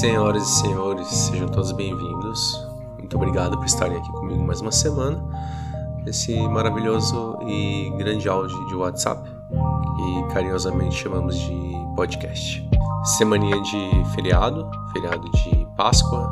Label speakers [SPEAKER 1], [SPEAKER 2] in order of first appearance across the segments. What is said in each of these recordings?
[SPEAKER 1] Senhoras e senhores, sejam todos bem-vindos. Muito obrigado por estarem aqui comigo mais uma semana nesse maravilhoso e grande áudio de WhatsApp que carinhosamente chamamos de podcast. Semaninha de feriado, feriado de Páscoa.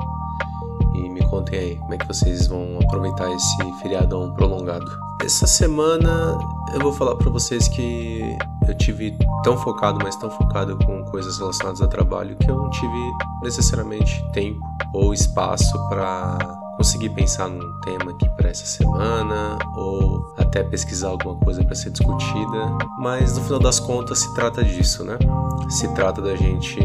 [SPEAKER 1] E me contem aí como é que vocês vão aproveitar esse feriadão prolongado. Essa semana eu vou falar para vocês que eu tive tão focado, mas tão focado com coisas relacionadas a trabalho que eu não tive necessariamente tempo ou espaço para conseguir pensar num tema aqui para essa semana ou até pesquisar alguma coisa para ser discutida, mas no final das contas se trata disso, né? Se trata da gente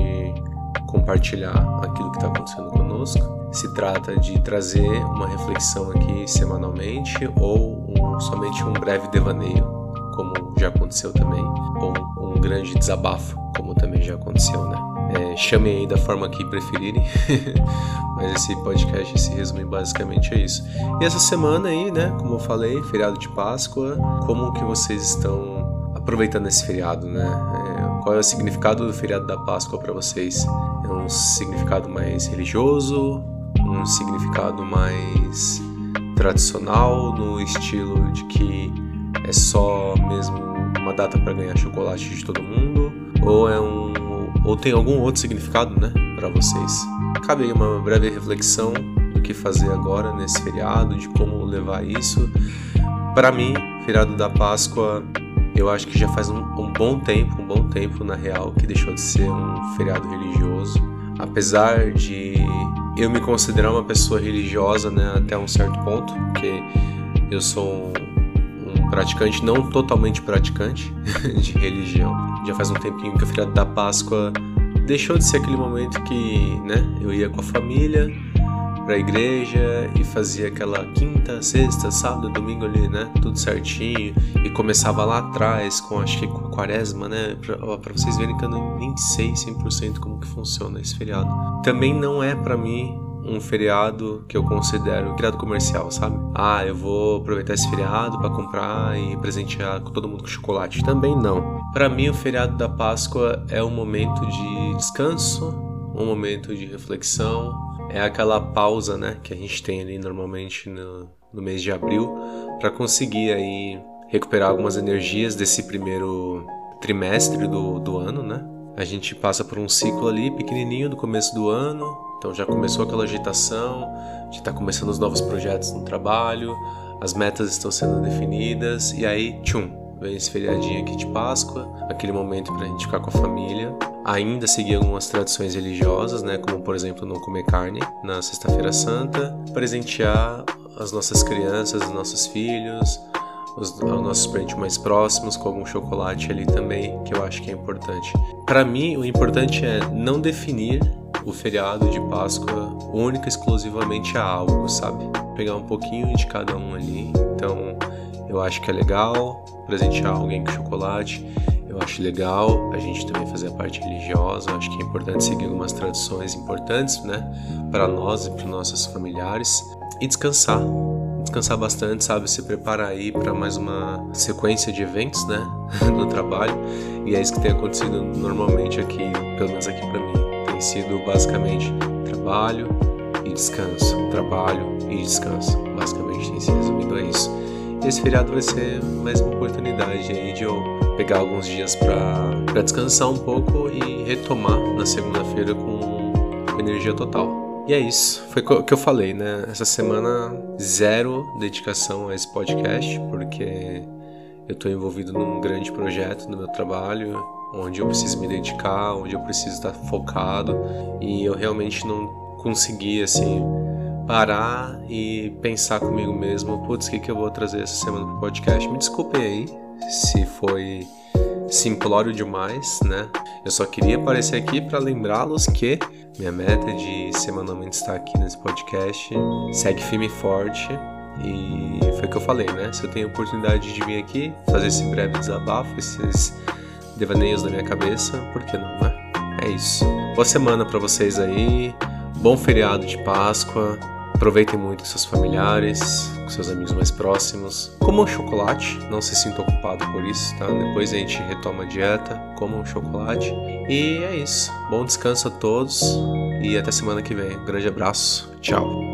[SPEAKER 1] compartilhar aquilo que está acontecendo conosco. Se trata de trazer uma reflexão aqui semanalmente ou um, somente um breve devaneio, como já aconteceu também, ou um grande desabafo, como também já aconteceu, né? É, chamem aí da forma que preferirem, mas esse podcast se resume basicamente a isso. E essa semana aí, né, como eu falei, feriado de Páscoa, como que vocês estão aproveitando esse feriado, né? É, qual é o significado do feriado da Páscoa para vocês? É um significado mais religioso, um significado mais tradicional, no estilo de que é só mesmo uma data para ganhar chocolate de todo mundo, ou é um ou tem algum outro significado, né, para vocês. Cabe aí uma breve reflexão do que fazer agora nesse feriado, de como levar isso. Para mim, feriado da Páscoa, eu acho que já faz um, um, bom tempo, um bom tempo na real, que deixou de ser um feriado religioso. Apesar de eu me considerar uma pessoa religiosa, né, até um certo ponto, porque eu sou praticante, não totalmente praticante de religião. Já faz um tempinho que o feriado da Páscoa deixou de ser aquele momento que, né, eu ia com a família para a igreja e fazia aquela quinta, sexta, sábado, domingo ali, né, tudo certinho e começava lá atrás com acho que com a quaresma, né, para vocês verem que eu nem sei 100% como que funciona esse feriado. Também não é para mim um feriado que eu considero feriado comercial, sabe? Ah, eu vou aproveitar esse feriado para comprar e presentear todo mundo com chocolate. Também não. Para mim, o feriado da Páscoa é um momento de descanso, um momento de reflexão, é aquela pausa, né, que a gente tem ali normalmente no, no mês de abril para conseguir aí recuperar algumas energias desse primeiro trimestre do, do ano, né? A gente passa por um ciclo ali pequenininho do começo do ano, então já começou aquela agitação, já está começando os novos projetos no trabalho, as metas estão sendo definidas e aí, tchum, vem esse feriadinho aqui de Páscoa, aquele momento para a gente ficar com a família. Ainda seguir algumas tradições religiosas, né, como por exemplo não comer carne na Sexta-feira Santa, presentear as nossas crianças, os nossos filhos, os, os nossos parentes mais próximos com algum chocolate ali também, que eu acho que é importante. Para mim, o importante é não definir o feriado de Páscoa única exclusivamente a algo, sabe? Pegar um pouquinho de cada um ali. Então, eu acho que é legal presentear alguém com chocolate. Eu acho legal a gente também fazer a parte religiosa. Eu acho que é importante seguir algumas tradições importantes, né, para nós e para nossos familiares e descansar descansar bastante, sabe? Se preparar aí para mais uma sequência de eventos, né? no trabalho. E é isso que tem acontecido normalmente aqui, pelo menos aqui para mim. Tem sido basicamente trabalho e descanso, trabalho e descanso. Basicamente tem se resumido a isso. E esse feriado vai ser mais uma oportunidade aí de eu pegar alguns dias para descansar um pouco e retomar na segunda-feira com energia total. E é isso, foi o que eu falei, né? Essa semana, zero dedicação a esse podcast, porque eu estou envolvido num grande projeto no meu trabalho, onde eu preciso me dedicar, onde eu preciso estar focado, e eu realmente não consegui, assim, parar e pensar comigo mesmo, putz, o que, que eu vou trazer essa semana pro podcast? Me desculpe aí se foi simplório demais, né? Eu só queria aparecer aqui para lembrá-los que minha meta de semanalmente estar aqui nesse podcast segue firme e forte. E foi o que eu falei, né? Se eu tenho a oportunidade de vir aqui, fazer esse breve desabafo, esses devaneios da minha cabeça, por que não, né? É isso. Boa semana para vocês aí. Bom feriado de Páscoa. Aproveitem muito com seus familiares, com seus amigos mais próximos. Comam chocolate, não se sinta ocupado por isso, tá? Depois a gente retoma a dieta, comam chocolate. E é isso. Bom descanso a todos e até semana que vem. Um grande abraço. Tchau.